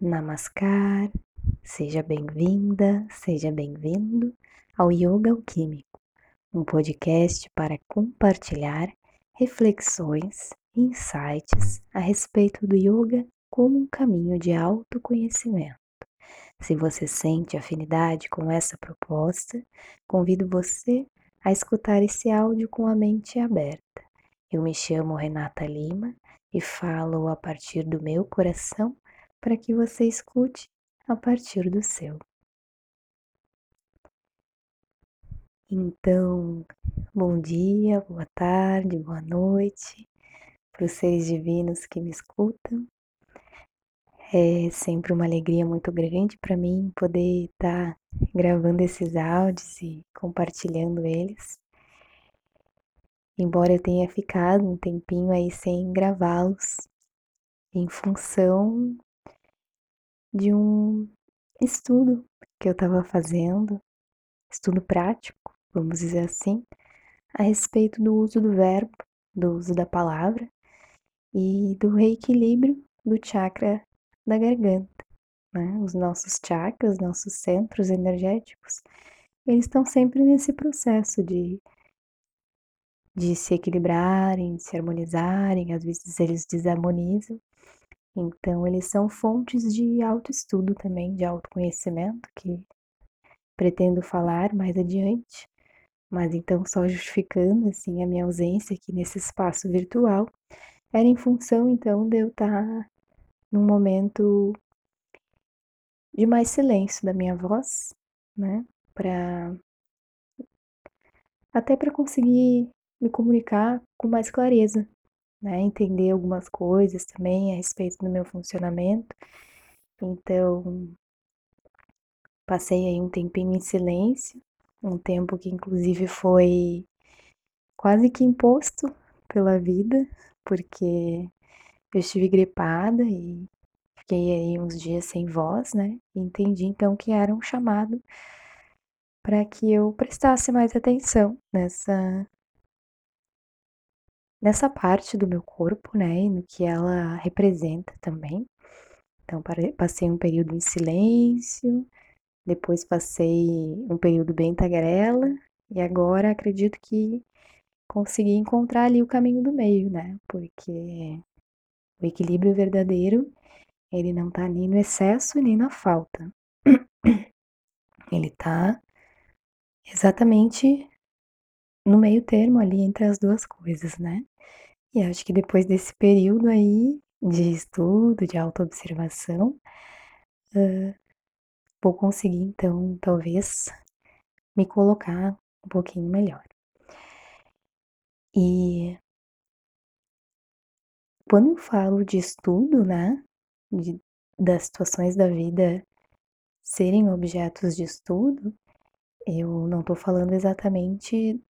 Namaskar, seja bem-vinda, seja bem-vindo ao Yoga Alquímico, um podcast para compartilhar reflexões e insights a respeito do yoga como um caminho de autoconhecimento. Se você sente afinidade com essa proposta, convido você a escutar esse áudio com a mente aberta. Eu me chamo Renata Lima e falo a partir do meu coração para que você escute a partir do seu. Então, bom dia, boa tarde, boa noite para os seres divinos que me escutam. É sempre uma alegria muito grande para mim poder estar tá gravando esses áudios e compartilhando eles. Embora eu tenha ficado um tempinho aí sem gravá-los, em função de um estudo que eu estava fazendo, estudo prático, vamos dizer assim, a respeito do uso do verbo, do uso da palavra e do reequilíbrio do chakra da garganta. Né? Os nossos chakras, nossos centros energéticos, eles estão sempre nesse processo de, de se equilibrarem, de se harmonizarem, às vezes eles desarmonizam. Então, eles são fontes de autoestudo também, de autoconhecimento, que pretendo falar mais adiante. Mas então, só justificando assim a minha ausência aqui nesse espaço virtual, era em função então de eu estar num momento de mais silêncio da minha voz, né? Para até para conseguir me comunicar com mais clareza, né? Entender algumas coisas também a respeito do meu funcionamento. Então, passei aí um tempinho em silêncio, um tempo que inclusive foi quase que imposto pela vida, porque eu estive gripada e fiquei aí uns dias sem voz, né? Entendi então que era um chamado para que eu prestasse mais atenção nessa nessa parte do meu corpo, né, e no que ela representa também. Então passei um período em silêncio, depois passei um período bem tagarela e agora acredito que consegui encontrar ali o caminho do meio, né? Porque o equilíbrio verdadeiro, ele não tá nem no excesso nem na falta. Ele tá exatamente no meio termo ali entre as duas coisas, né? E acho que depois desse período aí de estudo, de autoobservação, uh, vou conseguir então, talvez, me colocar um pouquinho melhor. E quando eu falo de estudo, né, de, das situações da vida serem objetos de estudo, eu não estou falando exatamente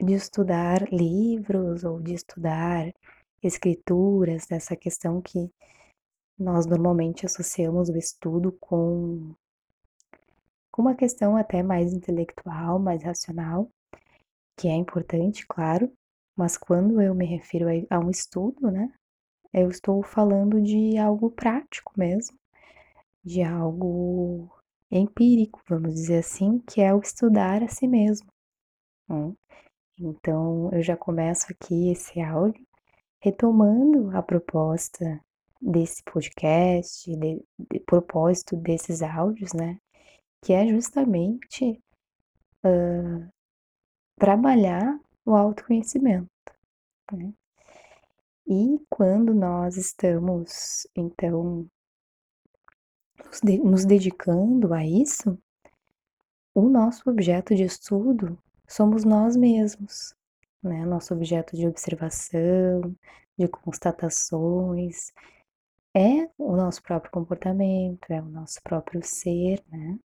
de estudar livros ou de estudar escrituras, dessa questão que nós normalmente associamos o estudo com, com uma questão até mais intelectual, mais racional, que é importante, claro, mas quando eu me refiro a um estudo, né, eu estou falando de algo prático mesmo, de algo empírico, vamos dizer assim, que é o estudar a si mesmo. Né? Então, eu já começo aqui esse áudio retomando a proposta desse podcast, de, de propósito desses áudios, né? Que é justamente uh, trabalhar o autoconhecimento. Né? E quando nós estamos, então, nos, de, nos dedicando a isso, o nosso objeto de estudo somos nós mesmos, né? Nosso objeto de observação, de constatações, é o nosso próprio comportamento, é o nosso próprio ser, né?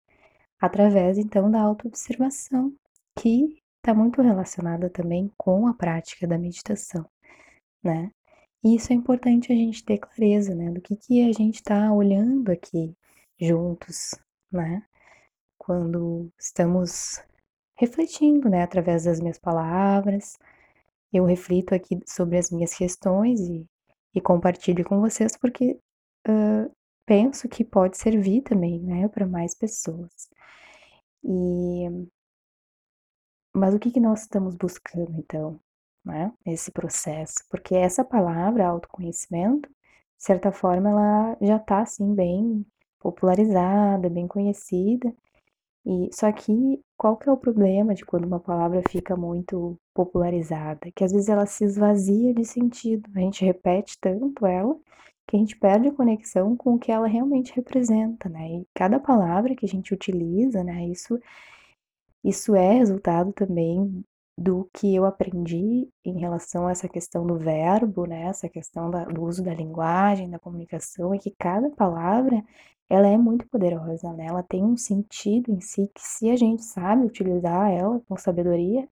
Através então da autoobservação, que está muito relacionada também com a prática da meditação, né? E isso é importante a gente ter clareza, né? Do que, que a gente está olhando aqui juntos, né? Quando estamos refletindo, né? Através das minhas palavras, eu reflito aqui sobre as minhas questões e, e compartilho com vocês porque uh, penso que pode servir também, né, para mais pessoas. E mas o que que nós estamos buscando então, né, nesse processo? Porque essa palavra autoconhecimento, de certa forma, ela já está assim bem popularizada, bem conhecida, e só que qual que é o problema de quando uma palavra fica muito popularizada? Que às vezes ela se esvazia de sentido, a gente repete tanto ela, que a gente perde a conexão com o que ela realmente representa, né, e cada palavra que a gente utiliza, né, isso isso é resultado também do que eu aprendi em relação a essa questão do verbo, né, essa questão da do uso da linguagem, da comunicação, é que cada palavra, ela é muito poderosa, né, ela tem um sentido em si que se a gente sabe utilizar ela com sabedoria,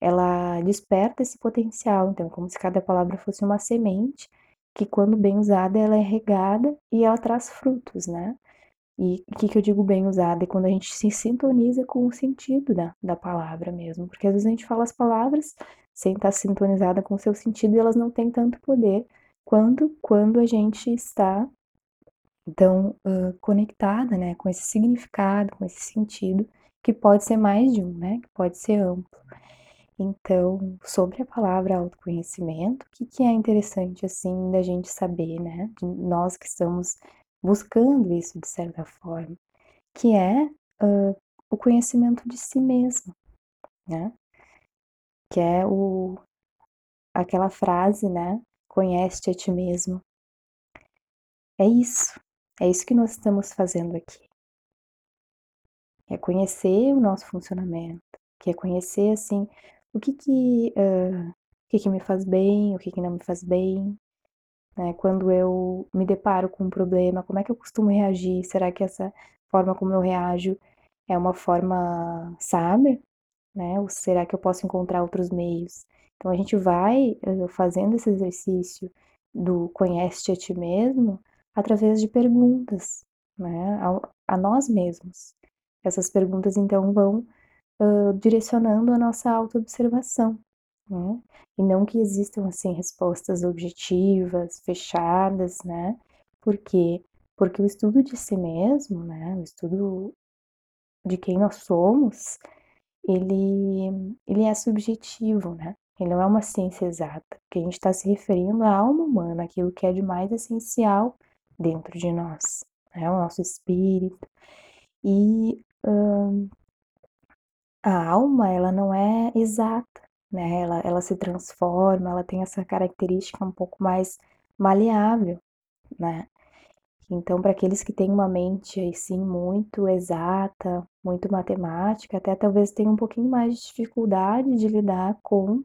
ela desperta esse potencial, então como se cada palavra fosse uma semente, que quando bem usada ela é regada e ela traz frutos, né. E o que que eu digo bem usada? É quando a gente se sintoniza com o sentido da da palavra mesmo, porque às vezes a gente fala as palavras sem estar sintonizada com o seu sentido e elas não têm tanto poder quanto quando a gente está, então, hã, conectada, né, com esse significado, com esse sentido, que pode ser mais de um, né, que pode ser amplo. Então, sobre a palavra autoconhecimento, o que que é interessante, assim, da gente saber, né, nós que estamos buscando isso de certa forma, que é, hã, o conhecimento de si mesmo, né. Que é o aquela frase, né, "Conhece-te a ti mesmo". É isso, é isso que nós estamos fazendo aqui. É conhecer o nosso funcionamento, que é conhecer, assim, o que que, hã, o que que me faz bem, o que que não me faz bem, né, quando eu me deparo com um problema, como é que eu costumo reagir? Será que essa forma como eu reajo é uma forma sábia, né, ou será que eu posso encontrar outros meios? Então a gente vai, hã, fazendo esse exercício do "conhece-te a ti mesmo", através de perguntas, né, ao a nós mesmos. Essas perguntas então vão, hã, direcionando a nossa autoobservação, né, e não que existam, assim, respostas objetivas, fechadas, né, por quê? Porque o estudo de si mesmo, né, o estudo de quem nós somos, ele ele é subjetivo, né, ele não é uma ciência exata, porque a gente tá se referindo à alma humana, aquilo que é de mais essencial dentro de nós, né, o nosso espírito. E, a alma ela não é exata, né, ela ela se transforma, ela tem essa característica um pouco mais maleável, né. Então pra aqueles que têm uma mente, assim, muito exata, muito matemática, até talvez tenham um pouquinho mais de dificuldade de lidar com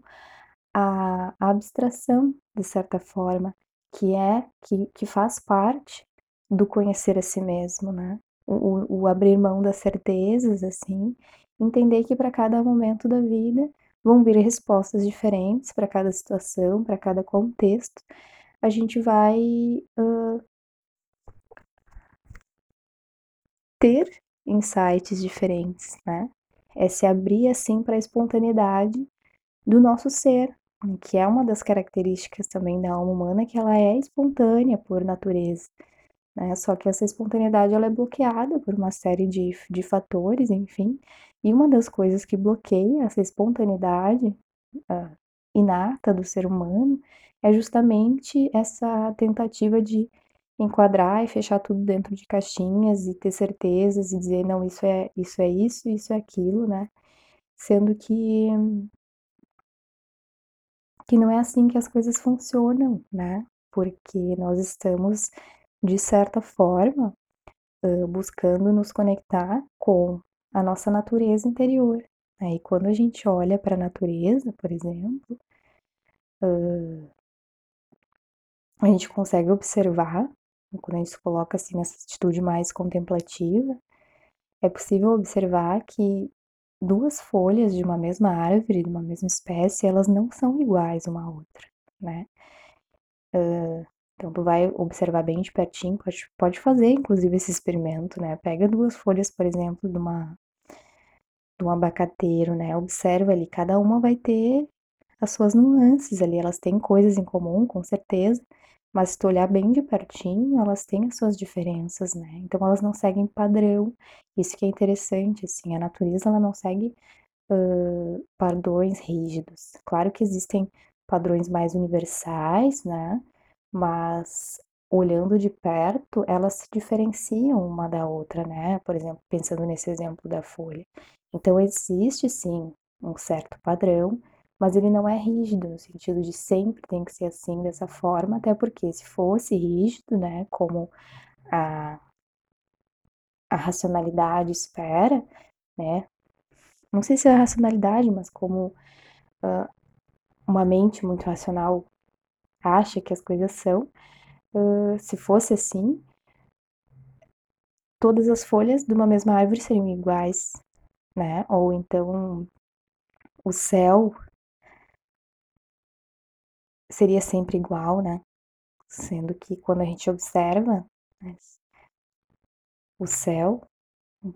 a abstração, de certa forma, que é que que faz parte do conhecer a si mesmo, né. O o abrir mão das certezas, assim, entender que pra cada momento da vida vão vir respostas diferentes pra cada situação, pra cada contexto, a gente vai, hã ter insights diferentes, né. É se abrir, assim, pra espontaneidade do nosso ser, que é uma das características também da alma humana, que ela é espontânea por natureza, né, só que essa espontaneidade ela é bloqueada por uma série de de fatores, enfim, e uma das coisas que bloqueia essa espontaneidade, hã, inata do ser humano, é justamente essa tentativa de enquadrar e fechar tudo dentro de caixinhas e ter certezas e dizer: "Não, isso é isso é isso, isso é aquilo", né, sendo que que não é assim que as coisas funcionam, né, porque nós estamos, de certa forma, buscando nos conectar com a nossa natureza interior, né, e quando a gente olha pra natureza, por exemplo, a gente consegue observar, quando a gente se coloca, assim, nessa atitude mais contemplativa, é possível observar que 2 folhas de uma mesma árvore, de uma mesma espécie, elas não são iguais uma à outra, né. Hã, então tu vai observar bem de pertinho, pode pode fazer inclusive esse experimento, né, pega 2 folhas, por exemplo, de uma de um abacateiro, né, observa ali, cada uma vai ter as suas nuances ali, elas têm coisas em comum, com certeza, mas se tu olhar bem de pertinho, elas têm as suas diferenças, né, então elas não seguem padrão, isso que é interessante, assim, a natureza ela não segue, hã, padrões rígidos. Claro que existem padrões mais universais, né, mas olhando de perto, elas se diferenciam uma da outra, né, por exemplo, pensando nesse exemplo da folha. Então existe sim um certo padrão, mas ele não é rígido no sentido de sempre tem que ser assim, dessa forma, até porque se fosse rígido, né, como a a racionalidade espera, né, não sei se é a racionalidade, mas como, hã, uma mente muito racional acha que as coisas são, hã, se fosse assim todas as folhas de uma mesma árvore seriam iguais, né, ou então o céu seria sempre igual, né, sendo que quando a gente observa, né, o céu,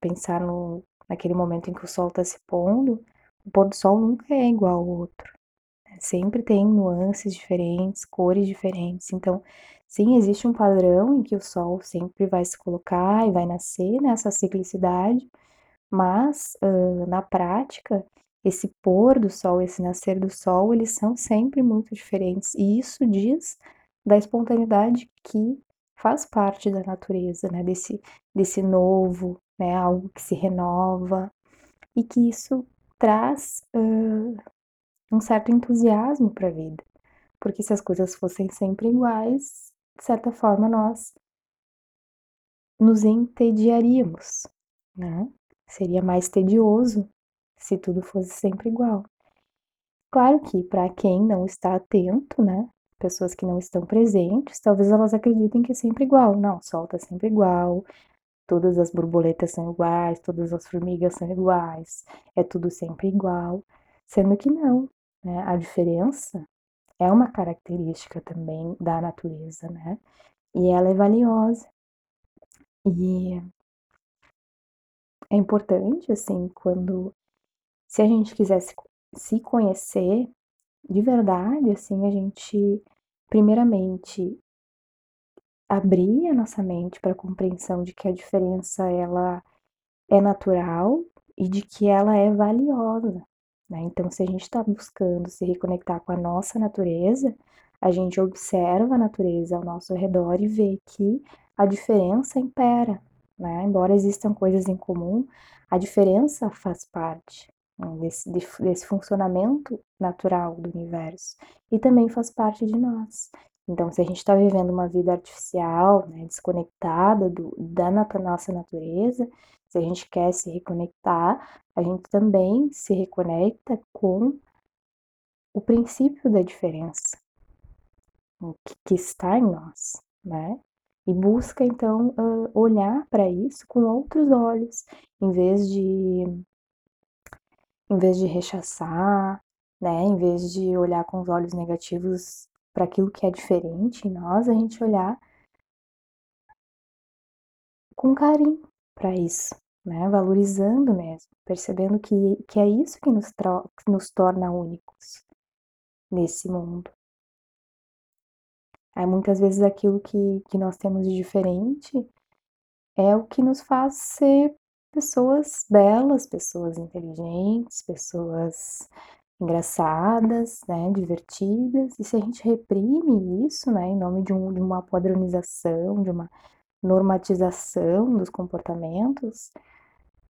pensar no naquele momento em que o sol está se pondo, o pôr do sol nunca é igual ao outro, sempre tem nuances diferentes, cores diferentes, então, sim, existe um padrão em que o sol sempre vai se colocar e vai nascer nessa ciclicidade, mas, hã, na prática, esse pôr do sol, esse nascer do sol, eles são sempre muito diferentes, e isso diz da espontaneidade que faz parte da natureza, né, desse desse novo, né, algo que se renova, e que isso traz, hã, um certo entusiasmo pra vida, porque se as coisas fossem sempre iguais, de certa forma nós nos entediaríamos, né, seria mais tedioso se tudo fosse sempre igual. Claro que pra quem não está atento, né, pessoas que não estão presentes, talvez elas acreditem que é sempre igual, não, o sol tá sempre igual, todas as borboletas são iguais, todas as formigas são iguais, é tudo sempre igual, sendo que não, né, a diferença é uma característica também da natureza, né, e ela é valiosa. E é importante, assim, quando se a gente quiser se conhecer de verdade, assim, a gente primeiramente abrir a nossa mente pra compreensão de que a diferença ela é natural e de que ela é valiosa, né, então se a gente tá buscando se reconectar com a nossa natureza, a gente observa a natureza ao nosso redor e vê que a diferença impera, né, embora existam coisas em comum, a diferença faz parte, né, desse desse funcionamento natural do universo, e também faz parte de nós. Então se a gente tá vivendo uma vida artificial, né, desconectada do da nossa natureza, se a gente quer se reconectar, a gente também se reconecta com o princípio da diferença, o que que está em nós, né, e busca então, hã, olhar pra isso com outros olhos, em vez de em vez de rechaçar, né, em vez de olhar com os olhos negativos pra aquilo que é diferente em nós, a gente olhar com carinho pra isso, né, valorizando mesmo, percebendo que que é isso que nos que nos torna únicos nesse mundo. Muitas vezes aquilo que que nós temos de diferente é o que nos faz ser pessoas belas, pessoas inteligentes, pessoas engraçadas, né, divertidas, e se a gente reprime isso, né, em nome de um de uma padronização, de uma normatização dos comportamentos,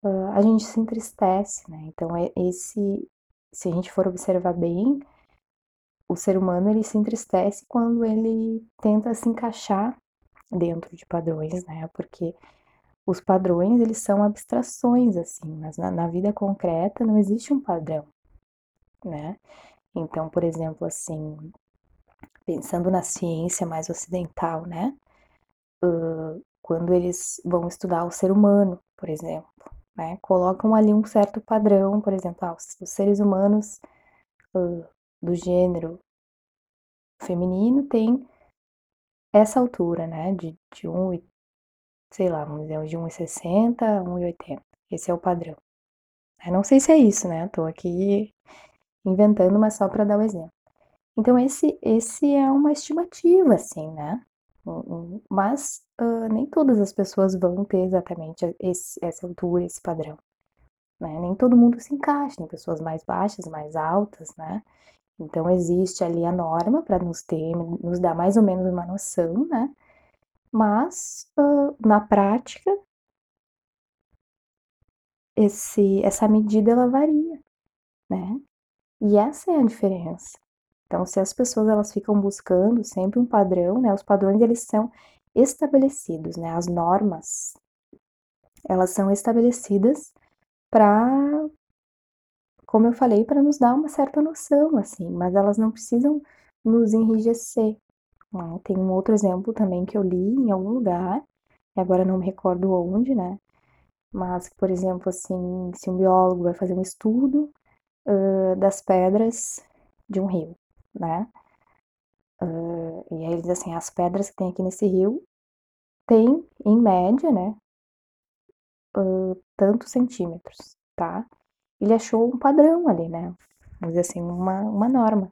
hã, a gente se entristece, né, então é esse se a gente for observar bem, o ser humano ele se entristece quando ele tenta se encaixar dentro de padrões, né, porque os padrões eles são abstrações, assim, mas na na vida concreta não existe um padrão, né. Então, por exemplo, assim, pensando na ciência mais ocidental, né, hã, quando eles vão estudar o ser humano, por exemplo, né, colocam ali um certo padrão, por exemplo, ah, os seres humanos, hã, do gênero feminino têm essa altura, né, de de um e sei lá, vamos dizer, de 1,60 a 1,80, esse é o padrão. Eu não sei se é isso, né, tô aqui inventando, mas só pra dar o exemplo. Então esse esse é uma estimativa, assim, né, mas, hã, nem todas as pessoas vão ter exatamente esse essa altura, esse padrão, né, nem todo mundo se encaixa, tem pessoas mais baixas, mais altas, né, então existe ali a norma para nos ter nos dar mais ou menos uma noção, né, mas, hã, na prática esse essa medida ela varia, né, e essa é a diferença. Então se as pessoas elas ficam buscando sempre um padrão, né, os padrões eles são estabelecidos, né, as normas elas são estabelecidas pra como eu falei, pra nos dar uma certa noção, assim, mas elas não precisam nos enrijecer, né. Tem um outro exemplo também que eu li em algum lugar, e agora não me recordo onde, né, mas, por exemplo, assim, se um biólogo vai fazer um estudo, hã, das pedras de um rio, né, hã, e aí ele diz assim: "As pedras que tem aqui nesse rio têm, em média, né" hã, "tantos centímetros", tá. Ele achou um padrão ali, né, vamos dizer assim, uma uma norma.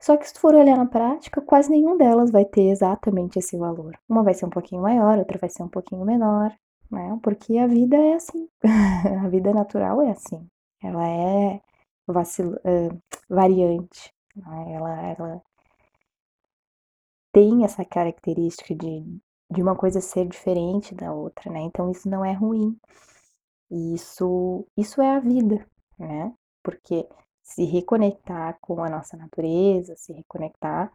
Só que se tu for olhar na prática, quase nenhum delas vai ter exatamente esse valor. Uma vai ser um pouquinho maior, outra vai ser um pouquinho menor, né, porque a vida é assim, a vida natural é assim, ela é vacil hã, variante, né, ela ela tem essa característica de de uma coisa ser diferente da outra, né, então isso não é ruim. E isso isso é a vida, né, porque se reconectar com a nossa natureza, se reconectar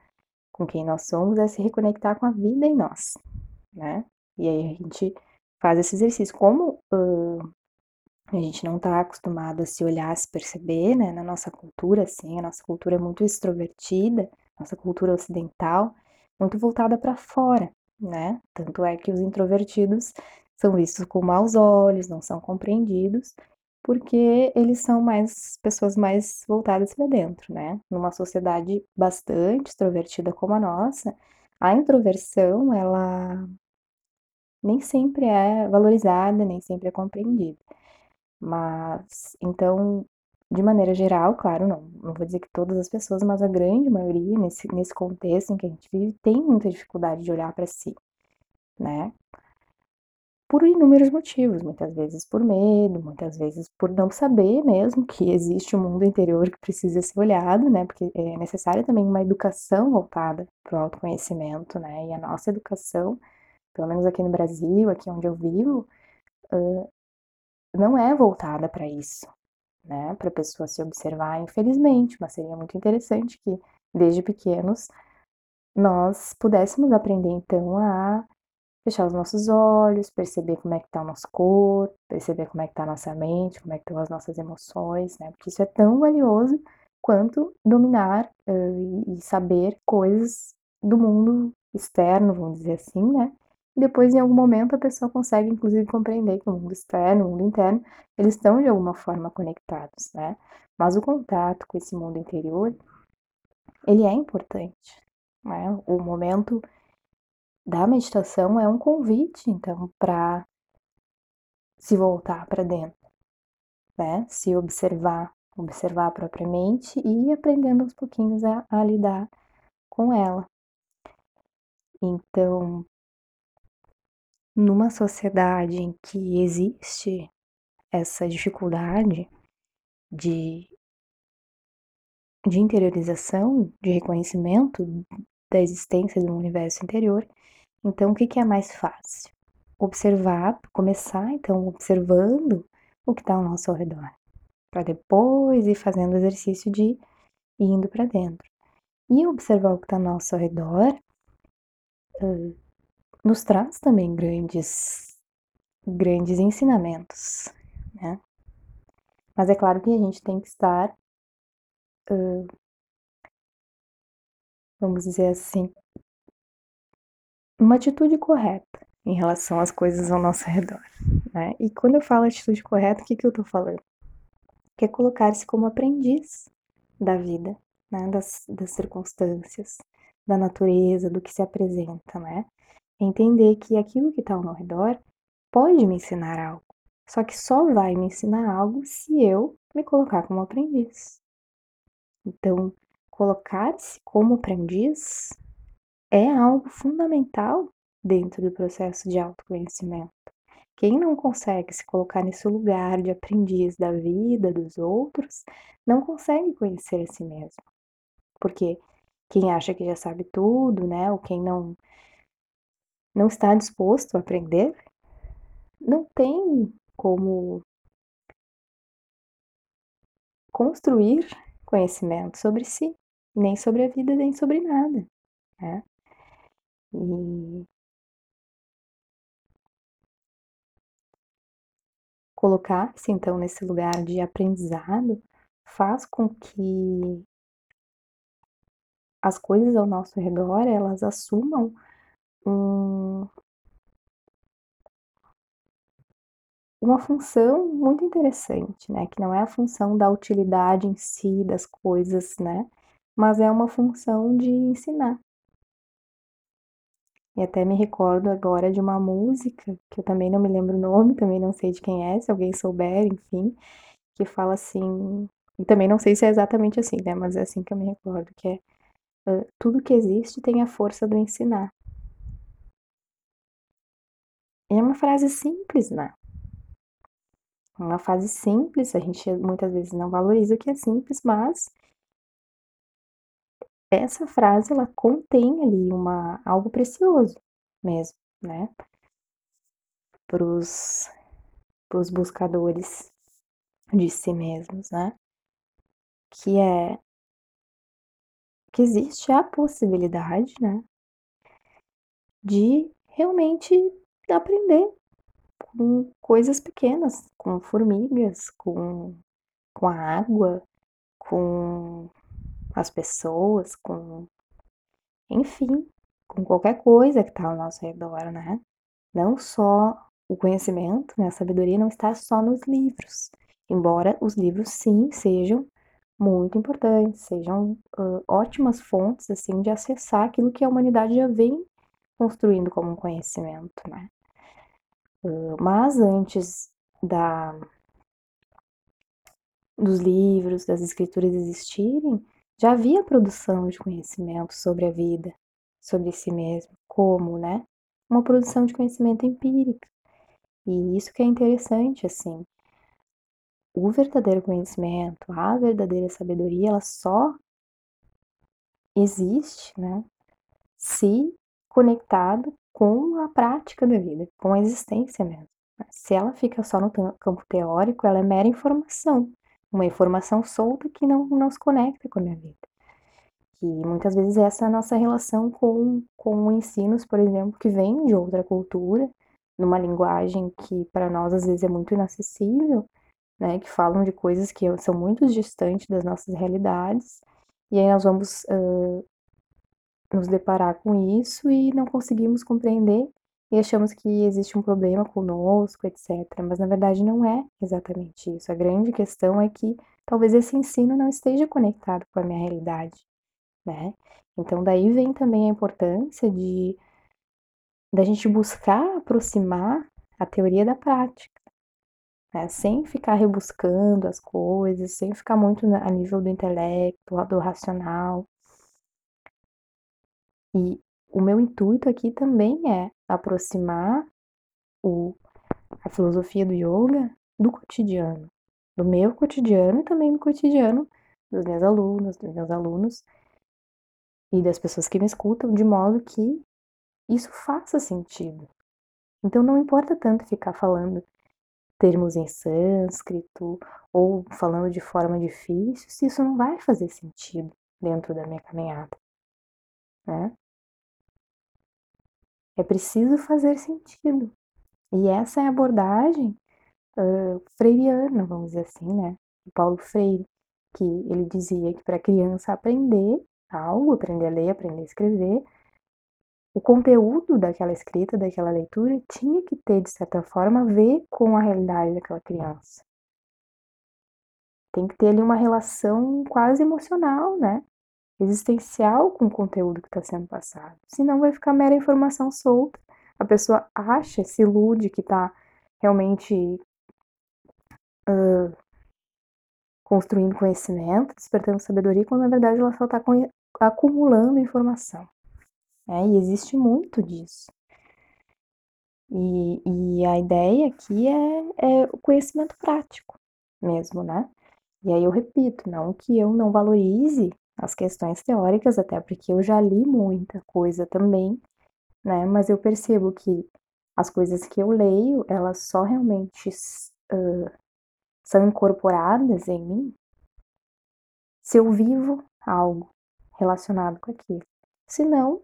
com quem nós somos, é se reconectar com a vida em nós, né. E aí a gente faz esse exercício. Como, hã, a gente não tá acostumado a se olhar, a se perceber, né, na nossa cultura, assim, a nossa cultura é muito extrovertida, nossa cultura ocidental, muito voltada pra fora, né, tanto é que os introvertidos são vistos com maus olhos, não são compreendidos, porque eles são mais pessoas mais voltadas pra dentro, né. Numa sociedade bastante extrovertida como a nossa, a introversão ela nem sempre é valorizada, nem sempre é compreendida. Mas então, de maneira geral, claro, não não vou dizer que todas as pessoas, mas a grande maioria nesse nesse contexto em que a gente vive, tem muita dificuldade de olhar pra si, né. Por inúmeros motivos, muitas vezes por medo, muitas vezes por não saber mesmo que existe um mundo interior que precisa ser olhado, né, porque é necessária também uma educação voltada para o autoconhecimento, né, e a nossa educação, pelo menos aqui no Brasil, aqui onde eu vivo, hã, não é voltada pra isso, né, pra pessoa se observar, infelizmente, mas seria muito interessante que, desde pequenos, nós pudéssemos aprender então a fechar os nossos olhos, perceber como é que tá o nosso corpo, perceber como é que tá a nossa mente, como é que estão as nossas emoções, né, porque isso é tão valioso quanto dominar, hã, e saber coisas do mundo externo, vamos dizer assim, né, depois em algum momento a pessoa consegue inclusive compreender que o mundo externo, o mundo interno, eles estão de alguma forma conectados, né. Mas o contato com esse mundo interior, ele é importante, né, o momento da meditação é um convite então pra se voltar pra dentro, né, se observar, observar a própria mente e ir aprendendo aos pouquinhos a a lidar com ela. Então numa sociedade em que existe essa dificuldade de de interiorização, de reconhecimento da existência do universo interior, então o que que é mais fácil? Observar, começar então observando o que tá ao nosso redor, pra depois ir fazendo o exercício de ir indo pra dentro. E observar o que tá ao nosso redor, hã, nos traz também grandes grandes ensinamentos, né. Mas é claro que a gente tem que estar, hã vamos dizer assim uma atitude correta em relação às coisas ao nosso redor, né. E quando eu falo atitude correta, o que que eu tô falando? Que é colocar-se como aprendiz da vida, né, das das circunstâncias, da natureza, do que se apresenta, né. Entender que aquilo que tá ao meu redor pode me ensinar algo, só que só vai me ensinar algo se eu me colocar como aprendiz. Então, colocar-se como aprendiz é algo fundamental dentro do processo de autoconhecimento. Quem não consegue se colocar nesse lugar de aprendiz da vida dos outros, não consegue conhecer a si mesmo. Porque quem acha que já sabe tudo, né, ou quem não não está disposto a aprender, não tem como construir conhecimento sobre si, nem sobre a vida, nem sobre nada, né? E colocar-se então nesse lugar de aprendizado faz com que as coisas ao nosso redor elas assumam um, uma função muito interessante, né? Que não é a função da utilidade em si das coisas, né? Mas é uma função de ensinar. E até me recordo agora de uma música, que eu também não me lembro o nome, também não sei de quem é, se alguém souber, enfim, que fala assim, e também não sei se é exatamente assim, né? Mas é assim que eu me recordo, que é tudo que existe tem a força do ensinar. É uma frase simples, né? Uma frase simples, a gente muitas vezes não valoriza o que é simples, mas essa frase ela contém ali uma algo precioso mesmo, né? Para os buscadores de si mesmos, né? Que é que existe a possibilidade, né? De realmente aprender com coisas pequenas, com formigas, com, com a água, com as pessoas, com. Enfim, com qualquer coisa que está ao nosso redor, né? Não só o conhecimento, né? A sabedoria não está só nos livros. Embora os livros, sim, sejam muito importantes, sejam uh, ótimas fontes, assim, de acessar aquilo que a humanidade já vem construindo como um conhecimento, né? Uh, mas antes da, dos livros, das escrituras existirem, já havia produção de conhecimento sobre a vida, sobre si mesmo, como, né? Uma produção de conhecimento empírica. E isso que é interessante, assim. O verdadeiro conhecimento, a verdadeira sabedoria, ela só existe, né? Se conectado com a prática da vida, com a existência mesmo. Se ela fica só no campo teórico, ela é mera informação uma informação solta que não, não se conecta com a minha vida. E muitas vezes essa é a nossa relação com, com ensinos, por exemplo, que vêm de outra cultura, numa linguagem que para nós às vezes é muito inacessível, né, que falam de coisas que são muito distantes das nossas realidades, e aí nós vamos uh, nos deparar com isso e não conseguimos compreender e achamos que existe um problema conosco, etc. Mas na verdade não é exatamente isso. A grande questão é que talvez esse ensino não esteja conectado com a minha realidade, né? Então daí vem também a importância de da gente buscar aproximar a teoria da prática, né? sem ficar rebuscando as coisas, sem ficar muito a nível do intelecto, do racional. E o meu intuito aqui também é aproximar o, a filosofia do yoga do cotidiano, do meu cotidiano e também do cotidiano das minhas alunas, dos meus alunos e das pessoas que me escutam, de modo que isso faça sentido. Então não importa tanto ficar falando termos em sânscrito ou falando de forma difícil, se isso não vai fazer sentido dentro da minha caminhada, né? É preciso fazer sentido. E essa é a abordagem uh, freiriana, vamos dizer assim, né? O Paulo Freire, que ele dizia que para a criança aprender algo, aprender a ler, aprender a escrever, o conteúdo daquela escrita, daquela leitura, tinha que ter, de certa forma, a ver com a realidade daquela criança. Tem que ter ali uma relação quase emocional, né? Existencial com o conteúdo que está sendo passado. Senão vai ficar mera informação solta. A pessoa acha, se ilude que está realmente uh, construindo conhecimento, despertando sabedoria, quando na verdade ela só está acumulando informação. É, e existe muito disso. E, e a ideia aqui é, é o conhecimento prático mesmo, né? E aí eu repito, não que eu não valorize as questões teóricas, até porque eu já li muita coisa também, né? Mas eu percebo que as coisas que eu leio, elas só realmente uh, são incorporadas em mim se eu vivo algo relacionado com aquilo. Se não,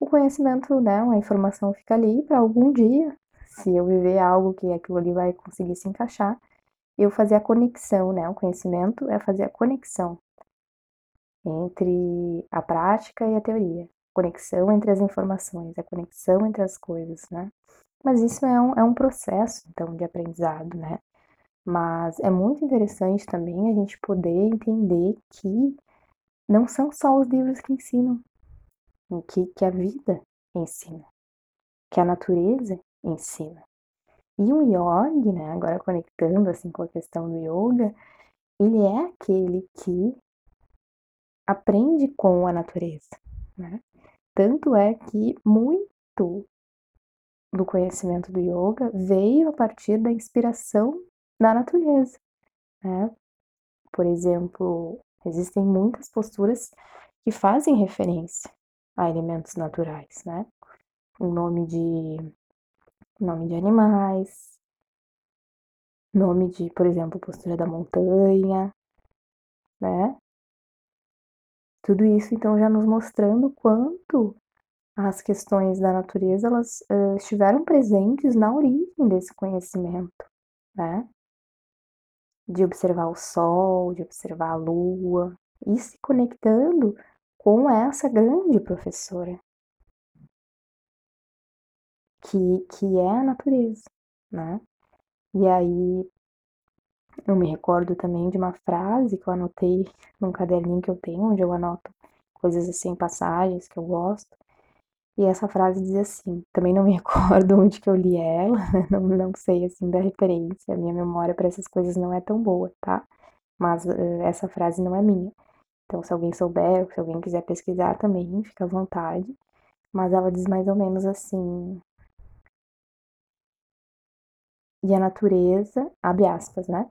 o conhecimento, né, a informação fica ali para algum dia, se eu viver algo que aquilo ali vai conseguir se encaixar, eu fazer a conexão, né? O conhecimento é fazer a conexão entre a prática e a teoria, conexão entre as informações, a conexão entre as coisas, né? Mas isso é um, é um processo, então, de aprendizado, né? Mas é muito interessante também a gente poder entender que não são só os livros que ensinam, que, que a vida ensina, que a natureza ensina. E o yoga, né, agora conectando assim com a questão do yoga, ele é aquele que aprende com a natureza, né? Tanto é que muito do conhecimento do yoga veio a partir da inspiração da natureza, né? Por exemplo, existem muitas posturas que fazem referência a elementos naturais, né? O nome de nome de animais, nome de, por exemplo, postura da montanha, né? Tudo isso então já nos mostrando quanto as questões da natureza elas uh, estiveram presentes na origem desse conhecimento, né? De observar o sol, de observar a lua e se conectando com essa grande professora, que, que é a natureza, né? E aí eu me recordo também de uma frase que eu anotei num caderninho que eu tenho, onde eu anoto coisas assim, passagens que eu gosto. E essa frase diz assim, também não me recordo onde que eu li ela, não, não sei assim da referência, a minha memória para essas coisas não é tão boa, tá? Mas uh, essa frase não é minha. Então, se alguém souber, se alguém quiser pesquisar também, fica à vontade. Mas ela diz mais ou menos assim: e a natureza, abre aspas, né?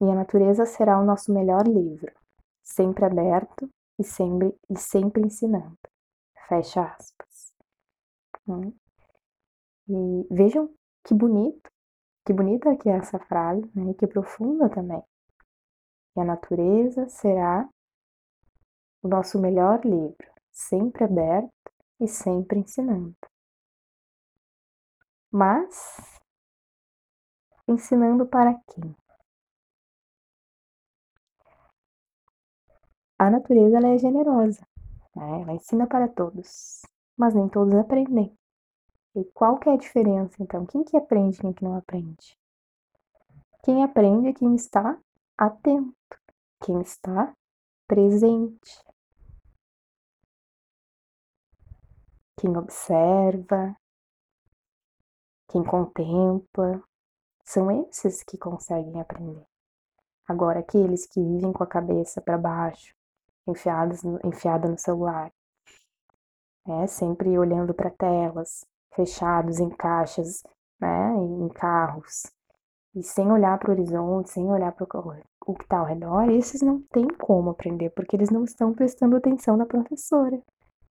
E a natureza será o nosso melhor livro, sempre aberto e sempre, e sempre ensinando. Fecha aspas. Hum. E vejam que bonito, que bonita que é essa frase, né? Que profunda também. E a natureza será o nosso melhor livro, sempre aberto e sempre ensinando. Mas Ensinando para quem? A natureza ela é generosa, né? ela ensina para todos, mas nem todos aprendem. E qual que é a diferença então? Quem que aprende e quem que não aprende? Quem aprende é quem está atento, quem está presente, quem observa, quem contempla, são esses que conseguem aprender. Agora, aqueles que vivem com a cabeça para baixo, enfiadas no, enfiada no celular, é, sempre olhando para telas, fechados em caixas, né, em carros, e sem olhar para o horizonte, sem olhar para o que está ao redor, esses não têm como aprender, porque eles não estão prestando atenção na professora.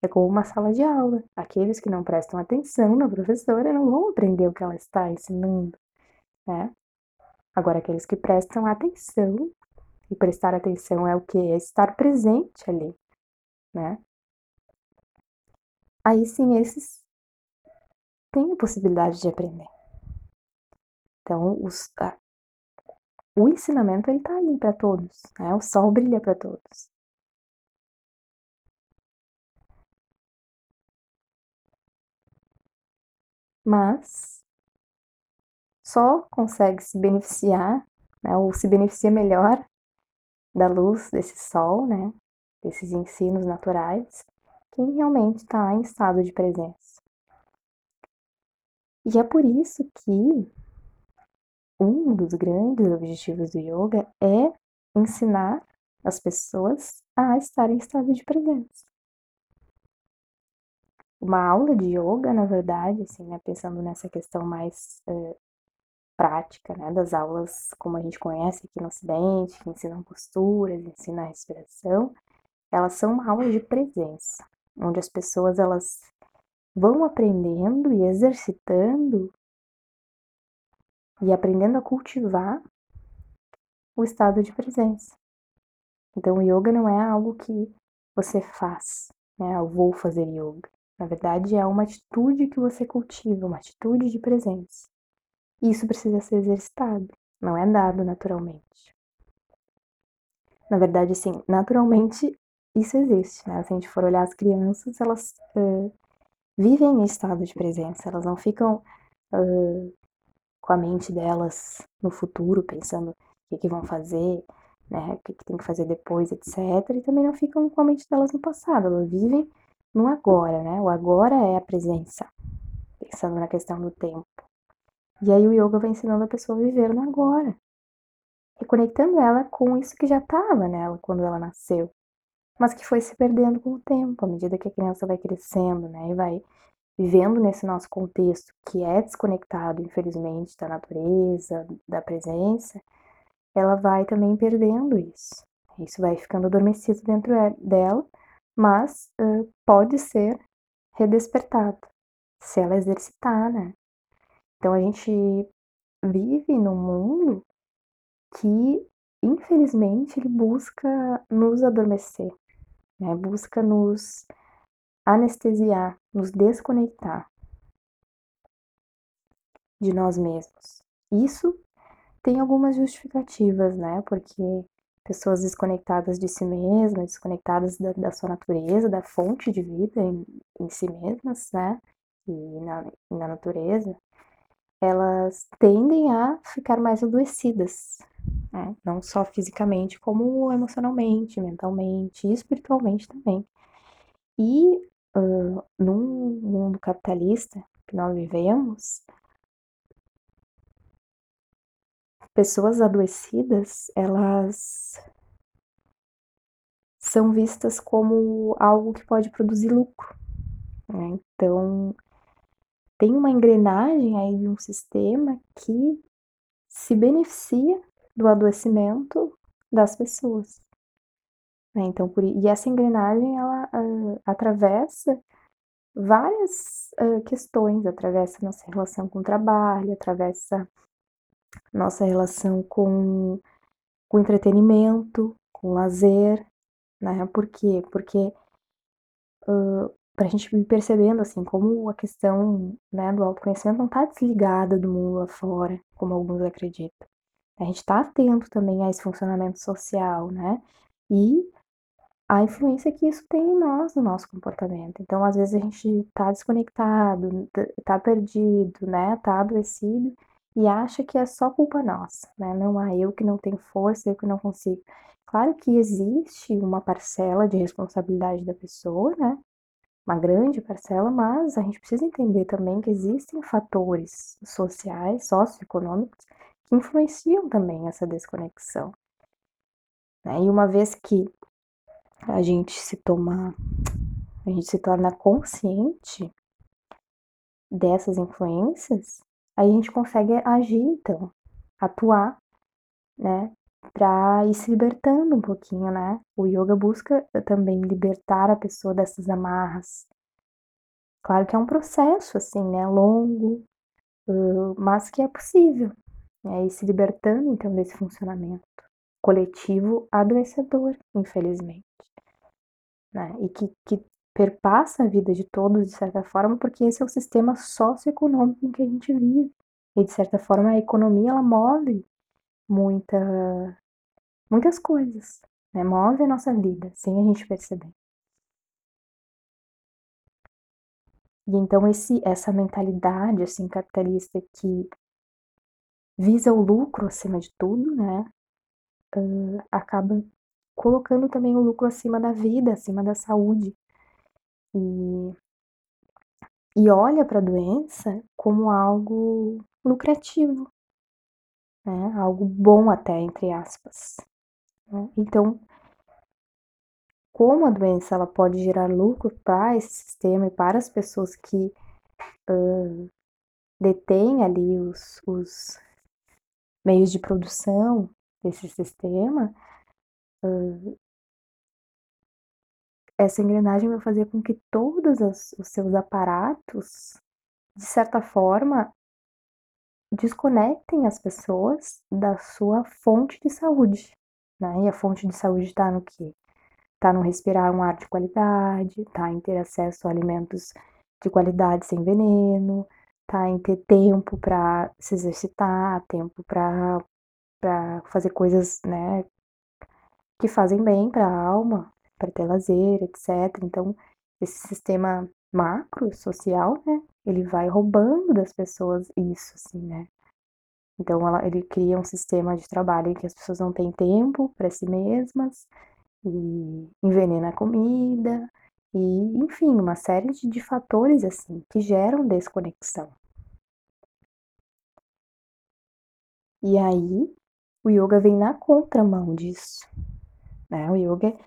É como uma sala de aula. Aqueles que não prestam atenção na professora não vão aprender o que ela está ensinando né? Agora, aqueles que prestam atenção, e prestar atenção é o que? É estar presente ali, né? Aí sim, esses têm a possibilidade de aprender. Então, os, a, o ensinamento ele tá ali para todos, né? O sol brilha para todos. Mas só consegue se beneficiar, né, ou se beneficia melhor da luz desse sol, né, desses ensinos naturais, quem realmente está em estado de presença. E é por isso que um dos grandes objetivos do yoga é ensinar as pessoas a estar em estado de presença. Uma aula de yoga, na verdade, assim, né, pensando nessa questão mais é, prática, né, das aulas como a gente conhece aqui no Ocidente, que ensinam posturas, ensinam a respiração, elas são uma aula de presença, onde as pessoas elas vão aprendendo e exercitando e aprendendo a cultivar o estado de presença. Então, o yoga não é algo que você faz, né? Eu vou fazer yoga. Na verdade, é uma atitude que você cultiva, uma atitude de presença. E isso precisa ser exercitado, não é dado naturalmente. Na verdade, assim, naturalmente isso existe, né? Se a gente for olhar as crianças, elas uh, vivem em estado de presença, elas não ficam uh, com a mente delas no futuro, pensando o que, que vão fazer, né? O que, que tem que fazer depois, etc. E também não ficam com a mente delas no passado, elas vivem no agora, né? O agora é a presença, pensando na questão do tempo. E aí o yoga vai ensinando a pessoa a viver no agora, reconectando ela com isso que já estava nela quando ela nasceu, mas que foi se perdendo com o tempo, à medida que a criança vai crescendo, né? E vai vivendo nesse nosso contexto que é desconectado, infelizmente, da natureza, da presença, ela vai também perdendo isso. Isso vai ficando adormecido dentro dela, mas uh, pode ser redespertado se ela exercitar, né? Então a gente vive num mundo que, infelizmente, ele busca nos adormecer, né? Busca nos anestesiar, nos desconectar de nós mesmos. Isso tem algumas justificativas, né? Porque pessoas desconectadas de si mesmas, desconectadas da, da sua natureza, da fonte de vida em, em si mesmas, né? E na, na natureza, elas tendem a ficar mais adoecidas, né? não só fisicamente, como emocionalmente, mentalmente e espiritualmente também. E uh, num mundo capitalista que nós vivemos, pessoas adoecidas, elas são vistas como algo que pode produzir lucro. Né? Então, tem uma engrenagem aí de um sistema que se beneficia do adoecimento das pessoas. Né? Então, por, e essa engrenagem ela uh, atravessa várias uh, questões, atravessa nossa relação com o trabalho, atravessa nossa relação com o entretenimento, com lazer, né? Por quê? Porque uh, para a gente ir percebendo assim como a questão né, do autoconhecimento não está desligada do mundo lá fora, como alguns acreditam. A gente está atento também a esse funcionamento social, né? E a influência que isso tem em nós, no nosso comportamento. Então, às vezes a gente está desconectado, está perdido, né? Está adoecido e acha que é só culpa nossa, né? Não, ah, eu que não tenho força, eu que não consigo. Claro que existe uma parcela de responsabilidade da pessoa, né? Uma grande parcela, mas a gente precisa entender também que existem fatores sociais, socioeconômicos, que influenciam também essa desconexão. Né? E uma vez que a gente se toma, a gente se torna consciente dessas influências, aí a gente consegue agir, então, atuar, né, para ir se libertando um pouquinho, né? O yoga busca também libertar a pessoa dessas amarras. Claro que é um processo, assim, né, longo, mas que é possível, né, ir se libertando, então, desse funcionamento coletivo adoecedor, infelizmente né? E que, que perpassa a vida de todos de certa forma, porque esse é o sistema socioeconômico em que a gente vive. E de certa forma a economia ela move muita, muitas coisas, né? Move a nossa vida sem a gente perceber. E então esse, essa mentalidade assim capitalista que visa o lucro acima de tudo, né, uh, acaba colocando também o lucro acima da vida, acima da saúde. E, e olha para a doença como algo lucrativo, né? algo bom até, entre aspas. Né? Então, como a doença ela pode gerar lucro para esse sistema e para as pessoas que uh, detêm ali os, os meios de produção desse sistema, uh, essa engrenagem vai fazer com que todos os, os seus aparatos, de certa forma, desconectem as pessoas da sua fonte de saúde. Né? E a fonte de saúde está no quê? Está no respirar um ar de qualidade, está em ter acesso a alimentos de qualidade sem veneno, tá em ter tempo para se exercitar, tempo para fazer coisas, né, que fazem bem para a alma, para ter lazer, etc. Então, esse sistema macro social, né, ele vai roubando das pessoas isso, assim, né. Então, ela, ele cria um sistema de trabalho em que as pessoas não têm tempo para si mesmas e envenena a comida e, enfim, uma série de, de fatores assim que geram desconexão. E aí, o yoga vem na contramão disso. Né? O yoga é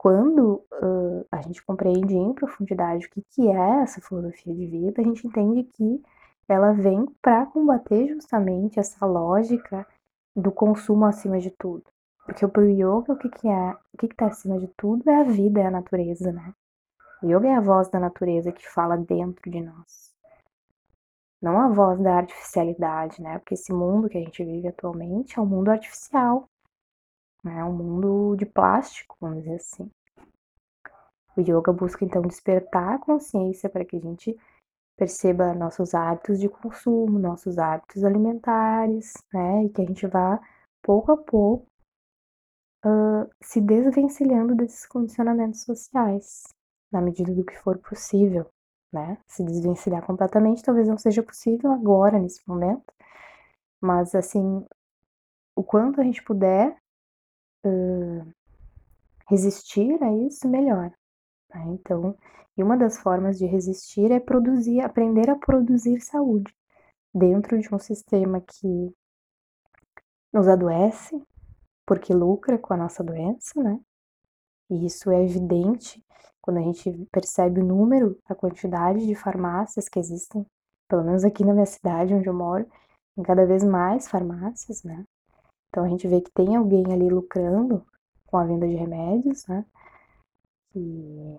quando uh, a gente compreende em profundidade o que, que é essa filosofia de vida, a gente entende que ela vem para combater justamente essa lógica do consumo acima de tudo. Porque para o yoga, o que, que é? O que está acima de tudo é a vida, é a natureza, né? O yoga é a voz da natureza que fala dentro de nós. Não a voz da artificialidade, né? Porque esse mundo que a gente vive atualmente é um mundo artificial. É um mundo de plástico, vamos dizer assim. O yoga busca então despertar a consciência para que a gente perceba nossos hábitos de consumo, nossos hábitos alimentares, né? E que a gente vá pouco a pouco uh, se desvencilhando desses condicionamentos sociais, na medida do que for possível, né? Se desvencilhar completamente talvez não seja possível agora, nesse momento, mas assim, o quanto a gente puder uh, resistir a isso, melhor. Né? Então, e uma das formas de resistir é produzir, aprender a produzir saúde dentro de um sistema que nos adoece, porque lucra com a nossa doença, né? E isso é evidente quando a gente percebe o número, a quantidade de farmácias que existem, pelo menos aqui na minha cidade onde eu moro, tem cada vez mais farmácias, né? Então a gente vê que tem alguém ali lucrando com a venda de remédios, né? E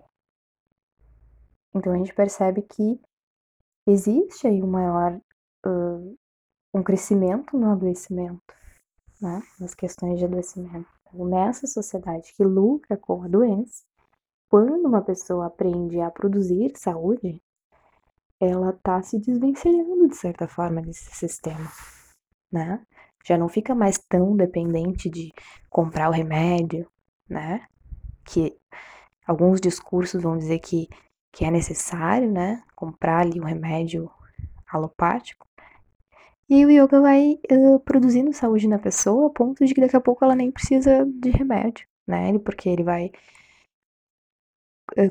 então a gente percebe que existe aí um maior uh, um crescimento no adoecimento, né? Nas questões de adoecimento. Então, nessa sociedade que lucra com a doença, quando uma pessoa aprende a produzir saúde, ela está se desvencilhando de certa forma desse sistema, né? Já não fica mais tão dependente de comprar o remédio, né? Que alguns discursos vão dizer que, que é necessário, né? Comprar ali um remédio alopático. E o yoga vai uh, produzindo saúde na pessoa a ponto de que daqui a pouco ela nem precisa de remédio, né? Porque ele vai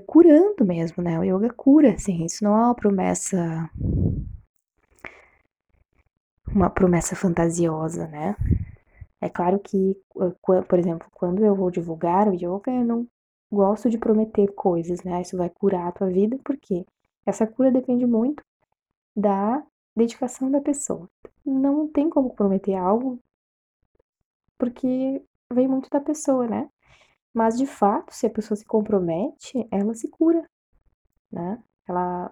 curando mesmo, né? O yoga cura, assim, isso não é uma promessa uma promessa fantasiosa, né? É claro que, por exemplo, quando eu vou divulgar o yoga, eu não gosto de prometer coisas, né? Isso vai curar a tua vida, porque essa cura depende muito da dedicação da pessoa. Não tem como prometer algo, porque vem muito da pessoa, né? Mas de fato, se a pessoa se compromete, ela se cura, né? Ela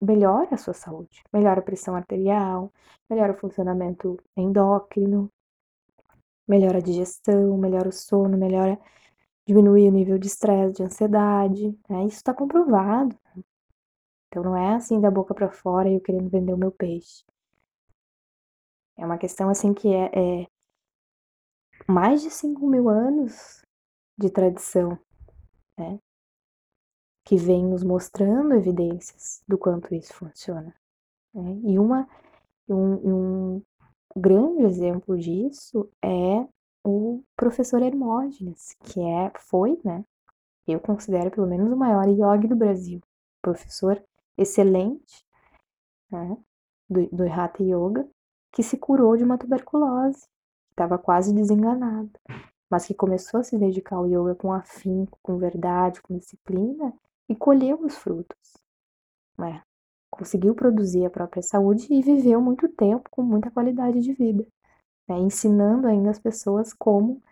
melhora a sua saúde, melhora a pressão arterial, melhora o funcionamento endócrino, melhora a digestão, melhora o sono, melhora diminuir o nível de estresse, de ansiedade, né? Isso está comprovado. Então não é assim da boca para fora eu querendo vender o meu peixe. É uma questão assim que é, é mais de 5 mil anos de tradição, né? Que vem nos mostrando evidências do quanto isso funciona. Né? E uma, um, um grande exemplo disso é o professor Hermógenes, que é, foi, né? Eu considero pelo menos o maior yogi do Brasil. Professor excelente, né? Do, do Hatha Yoga, que se curou de uma tuberculose, estava quase desenganado. mas que começou a se dedicar ao yoga com afinco, com verdade, com disciplina e colheu os frutos, né? Conseguiu produzir a própria saúde e viveu muito tempo com muita qualidade de vida, né? ensinando ainda as pessoas como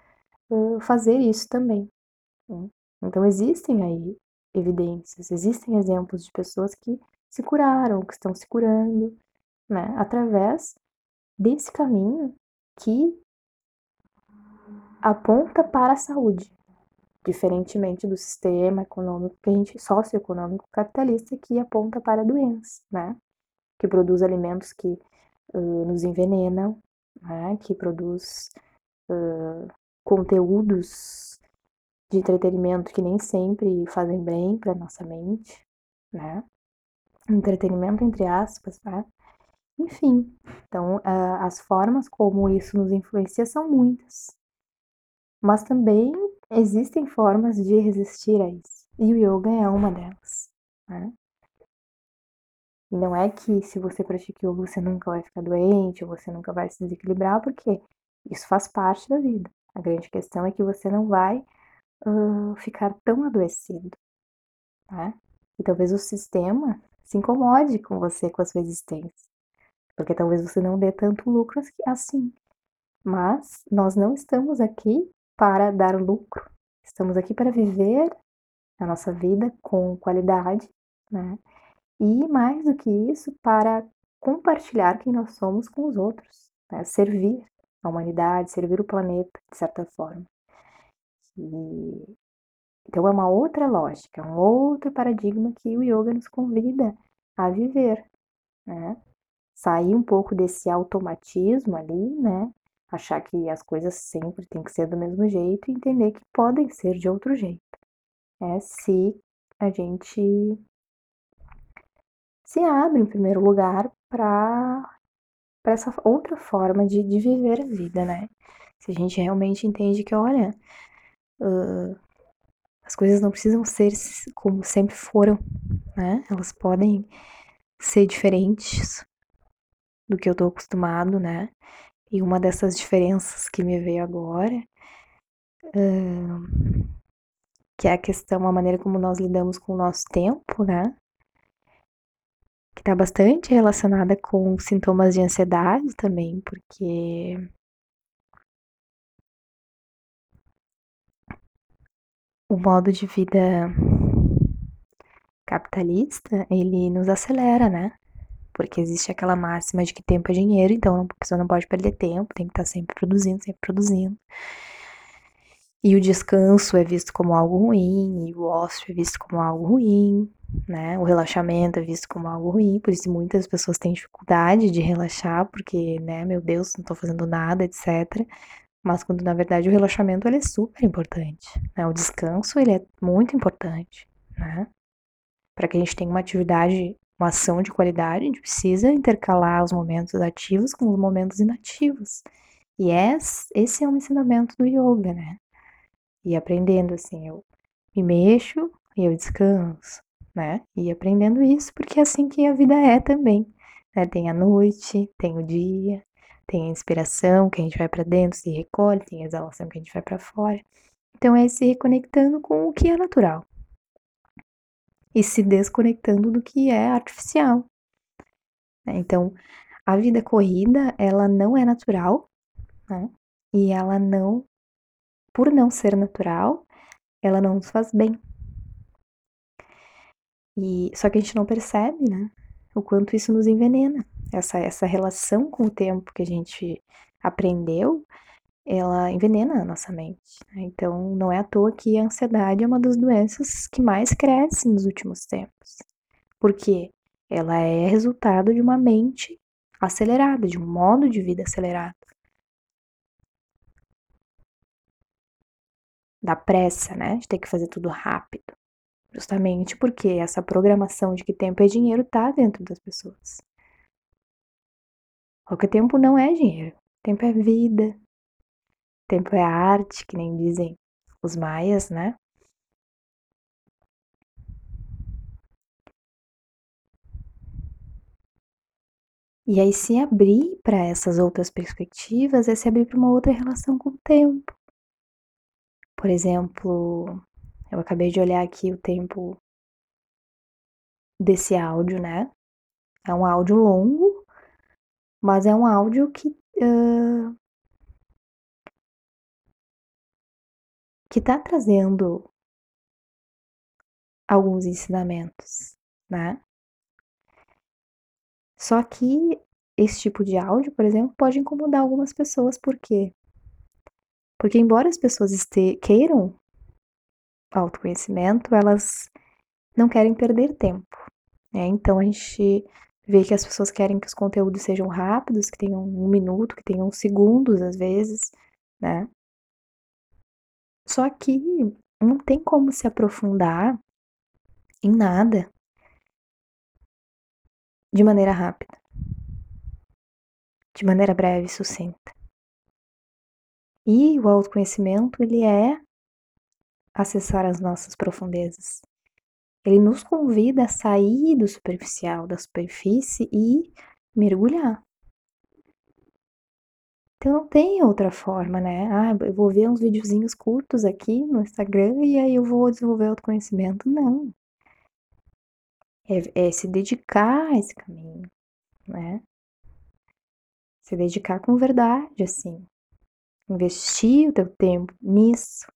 uh, fazer isso também. Né? Então existem aí evidências, existem exemplos de pessoas que se curaram, que estão se curando, né? Através desse caminho que aponta para a saúde, diferentemente do sistema econômico que a gente socioeconômico capitalista que aponta para a doença, né? Que produz alimentos que uh, nos envenenam, né? Que produz uh, conteúdos de entretenimento que nem sempre fazem bem para nossa mente, né? Entretenimento entre aspas, né? Enfim, então uh, as formas como isso nos influencia são muitas, mas também existem formas de resistir a isso. E o yoga é uma delas. Né? Não é que se você pratica yoga você nunca vai ficar doente ou você nunca vai se desequilibrar, porque isso faz parte da vida. A grande questão é que você não vai uh, ficar tão adoecido. Né? E talvez o sistema se incomode com você, com a sua existência. Porque talvez você não dê tanto lucro assim. Mas nós não estamos aqui para dar lucro. Estamos aqui para viver a nossa vida com qualidade, né? E mais do que isso, para compartilhar quem nós somos com os outros, né? servir a humanidade, servir o planeta, de certa forma. E... Então é uma outra lógica, um outro paradigma que o yoga nos convida a viver, né? Sair um pouco desse automatismo ali, né? Achar que as coisas sempre têm que ser do mesmo jeito e entender que podem ser de outro jeito. É se a gente se abre em primeiro lugar para para essa outra forma de, de viver a vida, né? Se a gente realmente entende que, olha, uh, as coisas não precisam ser como sempre foram, né? Elas podem ser diferentes do que eu tô acostumado, né? E uma dessas diferenças que me veio agora, uh, que é a questão, a maneira como nós lidamos com o nosso tempo, né? Que está bastante relacionada com sintomas de ansiedade também, porque o modo de vida capitalista, ele nos acelera, né? Porque existe aquela máxima de que tempo é dinheiro, então a pessoa não pode perder tempo, tem que estar sempre produzindo, sempre produzindo. E o descanso é visto como algo ruim, e o ócio é visto como algo ruim, né? O relaxamento é visto como algo ruim, por isso muitas pessoas têm dificuldade de relaxar, porque, né, meu Deus, não tô fazendo nada, etc. Mas quando na verdade o relaxamento ele é super importante, né? O descanso ele é muito importante, né? Para que a gente tenha uma atividade uma ação de qualidade, a gente precisa intercalar os momentos ativos com os momentos inativos. E esse é um ensinamento do yoga, né? E aprendendo assim, eu me mexo e eu descanso, né? E aprendendo isso, porque é assim que a vida é também. Né? Tem a noite, tem o dia, tem a inspiração que a gente vai para dentro, se recolhe, tem a exalação que a gente vai para fora. Então é se reconectando com o que é natural e se desconectando do que é artificial. Né? Então, a vida corrida, ela não é natural, né? E ela não, por não ser natural, ela não nos faz bem. E só que a gente não percebe, né? O quanto isso nos envenena. Essa essa relação com o tempo que a gente aprendeu ela envenena a nossa mente. Né? Então, não é à toa que a ansiedade é uma das doenças que mais cresce nos últimos tempos. Porque ela é resultado de uma mente acelerada, de um modo de vida acelerado. Da pressa, né? De ter que fazer tudo rápido. Justamente porque essa programação de que tempo é dinheiro está dentro das pessoas. Porque tempo não é dinheiro. Tempo é vida, Tempo é arte, que nem dizem os maias, né? E aí se abrir para essas outras perspectivas é se abrir para uma outra relação com o tempo. Por exemplo, eu acabei de olhar aqui o tempo desse áudio, né? É um áudio longo, mas é um áudio que uh, que tá trazendo alguns ensinamentos, né? Só que esse tipo de áudio, por exemplo, pode incomodar algumas pessoas, por quê? Porque embora as pessoas este queiram autoconhecimento, elas não querem perder tempo, né? Então a gente vê que as pessoas querem que os conteúdos sejam rápidos, que tenham um minuto, que tenham segundos às vezes, né? Só que não tem como se aprofundar em nada de maneira rápida, de maneira breve e sucinta. E o autoconhecimento, ele é acessar as nossas profundezas. Ele nos convida a sair do superficial, da superfície e mergulhar. Então não tem outra forma, né? Ah, eu vou ver uns videozinhos curtos aqui no Instagram e aí eu vou desenvolver autoconhecimento. Não. É, é se dedicar a esse caminho, né? Se dedicar com verdade, assim. Investir o teu tempo nisso,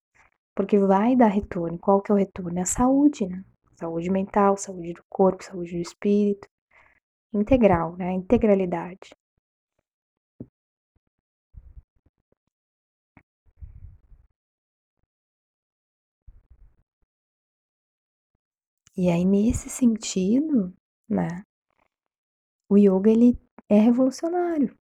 porque vai dar retorno. Qual que é o retorno? É a saúde, né? Saúde mental, saúde do corpo, saúde do espírito. Integral, né? Integralidade. E aí, nesse sentido, né, o yoga ele é revolucionário.